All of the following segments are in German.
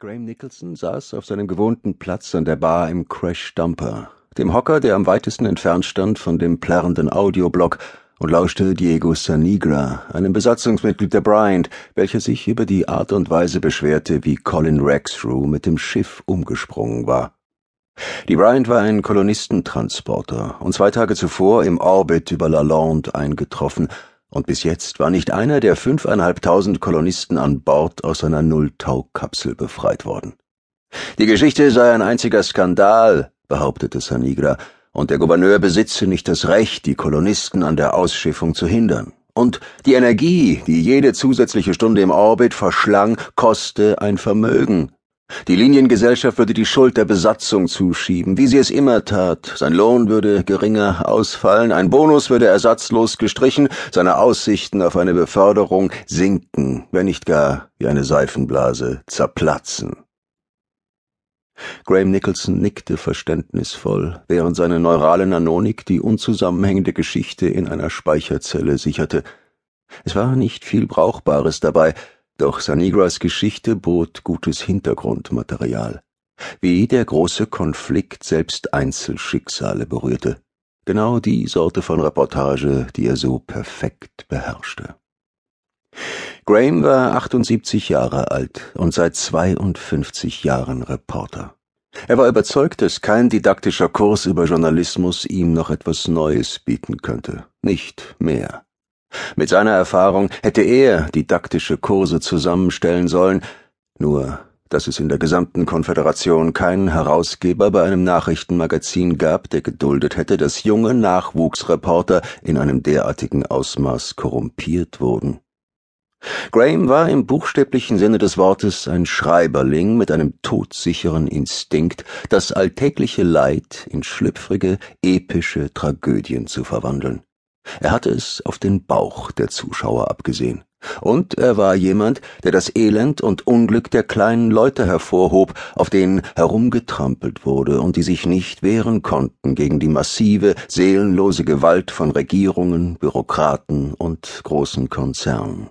Graham Nicholson saß auf seinem gewohnten Platz an der Bar im Crash Dumper, dem Hocker, der am weitesten entfernt stand von dem plärrenden Audioblock, und lauschte Diego Sanigra, einem Besatzungsmitglied der Bryant, welcher sich über die Art und Weise beschwerte, wie Colin Rexrow mit dem Schiff umgesprungen war. Die Bryant war ein Kolonistentransporter und zwei Tage zuvor im Orbit über Lalande eingetroffen und bis jetzt war nicht einer der fünfeinhalbtausend Kolonisten an Bord aus seiner Nulltau-Kapsel befreit worden. Die Geschichte sei ein einziger Skandal, behauptete Sanigra, und der Gouverneur besitze nicht das Recht, die Kolonisten an der Ausschiffung zu hindern. Und die Energie, die jede zusätzliche Stunde im Orbit verschlang, koste ein Vermögen. Die Liniengesellschaft würde die Schuld der Besatzung zuschieben, wie sie es immer tat. Sein Lohn würde geringer ausfallen, ein Bonus würde ersatzlos gestrichen, seine Aussichten auf eine Beförderung sinken, wenn nicht gar wie eine Seifenblase zerplatzen. Graham Nicholson nickte verständnisvoll, während seine neurale Nanonik die unzusammenhängende Geschichte in einer Speicherzelle sicherte. Es war nicht viel Brauchbares dabei, doch Sanigras Geschichte bot gutes Hintergrundmaterial. Wie der große Konflikt selbst Einzelschicksale berührte. Genau die Sorte von Reportage, die er so perfekt beherrschte. Graham war 78 Jahre alt und seit 52 Jahren Reporter. Er war überzeugt, dass kein didaktischer Kurs über Journalismus ihm noch etwas Neues bieten könnte. Nicht mehr. Mit seiner Erfahrung hätte er didaktische Kurse zusammenstellen sollen, nur dass es in der gesamten Konföderation keinen Herausgeber bei einem Nachrichtenmagazin gab, der geduldet hätte, dass junge Nachwuchsreporter in einem derartigen Ausmaß korrumpiert wurden. Graham war im buchstäblichen Sinne des Wortes ein Schreiberling mit einem todsicheren Instinkt, das alltägliche Leid in schlüpfrige, epische Tragödien zu verwandeln. Er hatte es auf den Bauch der Zuschauer abgesehen. Und er war jemand, der das Elend und Unglück der kleinen Leute hervorhob, auf denen herumgetrampelt wurde und die sich nicht wehren konnten gegen die massive, seelenlose Gewalt von Regierungen, Bürokraten und großen Konzernen.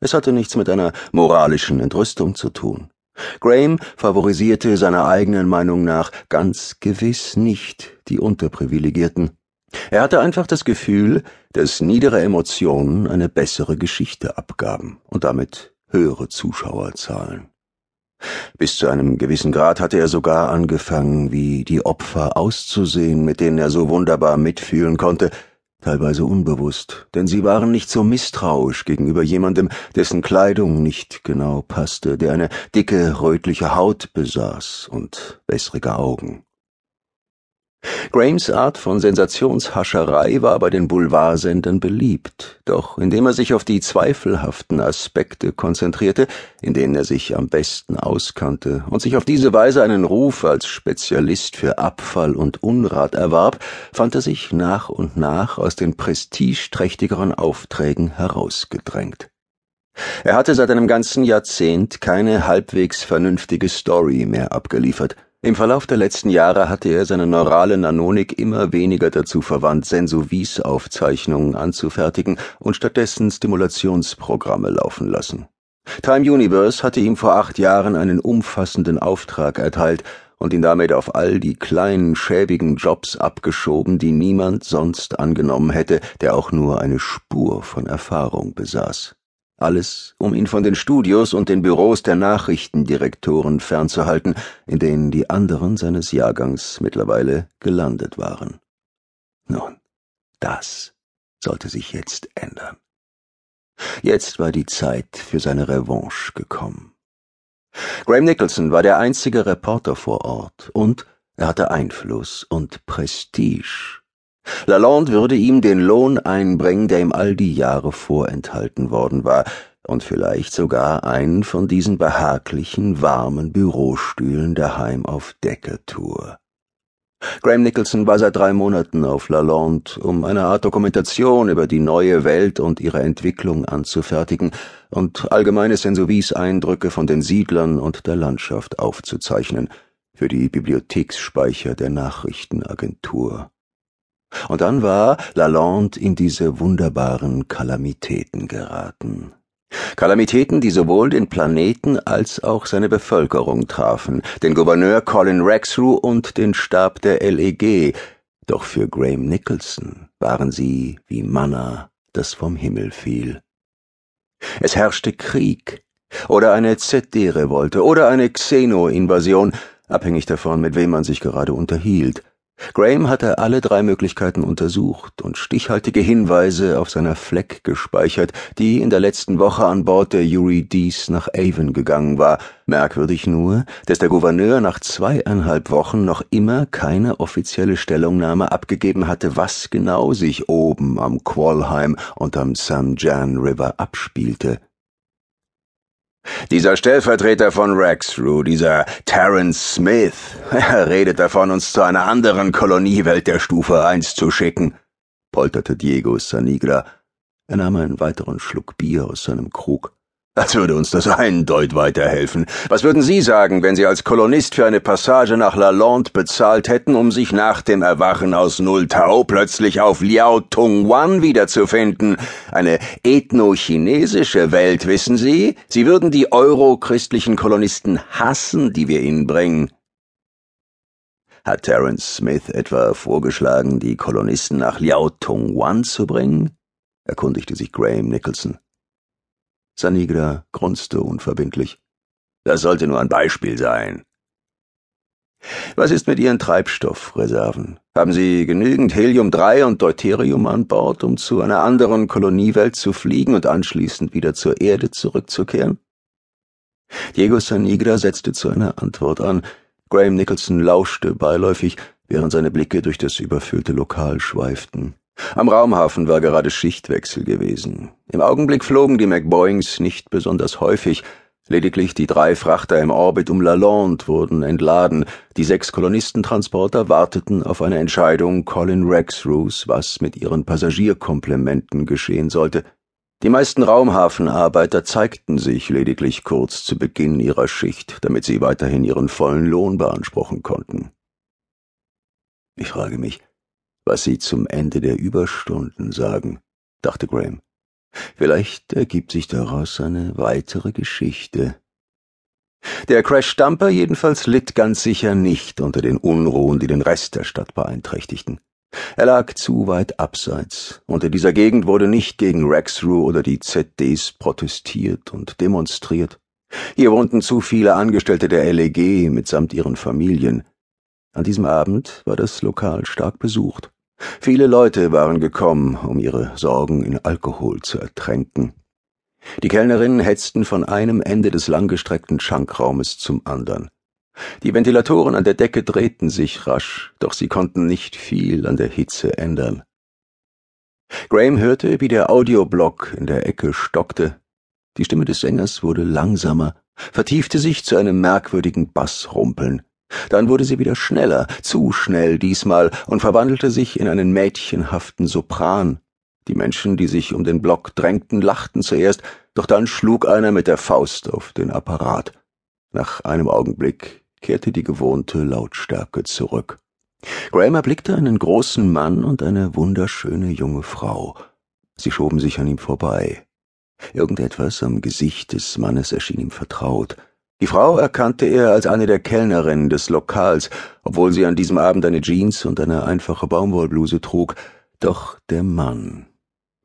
Es hatte nichts mit einer moralischen Entrüstung zu tun. Graham favorisierte seiner eigenen Meinung nach ganz gewiss nicht die Unterprivilegierten. Er hatte einfach das Gefühl, dass niedere Emotionen eine bessere Geschichte abgaben und damit höhere Zuschauerzahlen. Bis zu einem gewissen Grad hatte er sogar angefangen, wie die Opfer auszusehen, mit denen er so wunderbar mitfühlen konnte, teilweise unbewusst, denn sie waren nicht so misstrauisch gegenüber jemandem, dessen Kleidung nicht genau passte, der eine dicke, rötliche Haut besaß und wässrige Augen. Grahams Art von Sensationshascherei war bei den Boulevardsendern beliebt, doch indem er sich auf die zweifelhaften Aspekte konzentrierte, in denen er sich am besten auskannte und sich auf diese Weise einen Ruf als Spezialist für Abfall und Unrat erwarb, fand er sich nach und nach aus den prestigeträchtigeren Aufträgen herausgedrängt. Er hatte seit einem ganzen Jahrzehnt keine halbwegs vernünftige Story mehr abgeliefert, im Verlauf der letzten Jahre hatte er seine neurale Nanonik immer weniger dazu verwandt, Sensovis-Aufzeichnungen anzufertigen und stattdessen Stimulationsprogramme laufen lassen. Time Universe hatte ihm vor acht Jahren einen umfassenden Auftrag erteilt und ihn damit auf all die kleinen, schäbigen Jobs abgeschoben, die niemand sonst angenommen hätte, der auch nur eine Spur von Erfahrung besaß. Alles, um ihn von den Studios und den Büros der Nachrichtendirektoren fernzuhalten, in denen die anderen seines Jahrgangs mittlerweile gelandet waren. Nun, das sollte sich jetzt ändern. Jetzt war die Zeit für seine Revanche gekommen. Graham Nicholson war der einzige Reporter vor Ort und er hatte Einfluss und Prestige Lalonde würde ihm den Lohn einbringen, der ihm all die Jahre vorenthalten worden war, und vielleicht sogar einen von diesen behaglichen, warmen Bürostühlen daheim auf Deckertour. Graham Nicholson war seit drei Monaten auf Lalonde, um eine Art Dokumentation über die neue Welt und ihre Entwicklung anzufertigen und allgemeine Sensovis-Eindrücke von den Siedlern und der Landschaft aufzuzeichnen für die Bibliotheksspeicher der Nachrichtenagentur. Und dann war Lalande in diese wunderbaren Kalamitäten geraten. Kalamitäten, die sowohl den Planeten als auch seine Bevölkerung trafen, den Gouverneur Colin Rexrow und den Stab der LEG, doch für Graham Nicholson waren sie wie Manna, das vom Himmel fiel. Es herrschte Krieg oder eine ZD-Revolte oder eine Xeno-Invasion, abhängig davon, mit wem man sich gerade unterhielt. Graham hatte alle drei Möglichkeiten untersucht und stichhaltige Hinweise auf seiner Fleck gespeichert, die in der letzten Woche an Bord der Eurydice nach Avon gegangen war. Merkwürdig nur, dass der Gouverneur nach zweieinhalb Wochen noch immer keine offizielle Stellungnahme abgegeben hatte, was genau sich oben am Qualheim und am St. John River abspielte. Dieser Stellvertreter von Rexrow, dieser Terence Smith, er redet davon, uns zu einer anderen Koloniewelt der Stufe 1 zu schicken, polterte Diego Sanigra. Er nahm einen weiteren Schluck Bier aus seinem Krug. Als würde uns das eindeutig weiterhelfen. Was würden Sie sagen, wenn Sie als Kolonist für eine Passage nach Lalande bezahlt hätten, um sich nach dem Erwachen aus Null Tau plötzlich auf Liao Tung Wan wiederzufinden? Eine ethno-chinesische Welt, wissen Sie? Sie würden die eurochristlichen Kolonisten hassen, die wir Ihnen bringen. Hat Terence Smith etwa vorgeschlagen, die Kolonisten nach Liao Tung Wan zu bringen? erkundigte sich Graham Nicholson. Sanigra grunzte unverbindlich. Das sollte nur ein Beispiel sein. Was ist mit Ihren Treibstoffreserven? Haben Sie genügend Helium-3 und Deuterium an Bord, um zu einer anderen Koloniewelt zu fliegen und anschließend wieder zur Erde zurückzukehren? Diego Sanigra setzte zu einer Antwort an. Graham Nicholson lauschte beiläufig, während seine Blicke durch das überfüllte Lokal schweiften. Am Raumhafen war gerade Schichtwechsel gewesen. Im Augenblick flogen die McBoings nicht besonders häufig, lediglich die drei Frachter im Orbit um Lalande wurden entladen, die sechs Kolonistentransporter warteten auf eine Entscheidung Colin Rexroos, was mit ihren Passagierkomplementen geschehen sollte. Die meisten Raumhafenarbeiter zeigten sich lediglich kurz zu Beginn ihrer Schicht, damit sie weiterhin ihren vollen Lohn beanspruchen konnten. Ich frage mich, was sie zum Ende der Überstunden sagen, dachte Graham. Vielleicht ergibt sich daraus eine weitere Geschichte. Der Crash-Stamper jedenfalls litt ganz sicher nicht unter den Unruhen, die den Rest der Stadt beeinträchtigten. Er lag zu weit abseits, und in dieser Gegend wurde nicht gegen Rexrow oder die ZDs protestiert und demonstriert. Hier wohnten zu viele Angestellte der LEG mitsamt ihren Familien. An diesem Abend war das Lokal stark besucht. Viele Leute waren gekommen, um ihre Sorgen in Alkohol zu ertränken. Die Kellnerinnen hetzten von einem Ende des langgestreckten Schankraumes zum andern. Die Ventilatoren an der Decke drehten sich rasch, doch sie konnten nicht viel an der Hitze ändern. Graham hörte, wie der Audioblock in der Ecke stockte. Die Stimme des Sängers wurde langsamer, vertiefte sich zu einem merkwürdigen Bassrumpeln. Dann wurde sie wieder schneller, zu schnell diesmal, und verwandelte sich in einen mädchenhaften Sopran. Die Menschen, die sich um den Block drängten, lachten zuerst, doch dann schlug einer mit der Faust auf den Apparat. Nach einem Augenblick kehrte die gewohnte Lautstärke zurück. Graham erblickte einen großen Mann und eine wunderschöne junge Frau. Sie schoben sich an ihm vorbei. Irgendetwas am Gesicht des Mannes erschien ihm vertraut. Die Frau erkannte er als eine der Kellnerinnen des Lokals, obwohl sie an diesem Abend eine Jeans und eine einfache Baumwollbluse trug. Doch der Mann.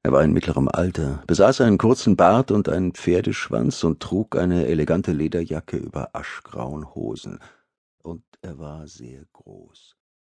Er war in mittlerem Alter, besaß einen kurzen Bart und einen Pferdeschwanz und trug eine elegante Lederjacke über aschgrauen Hosen. Und er war sehr groß.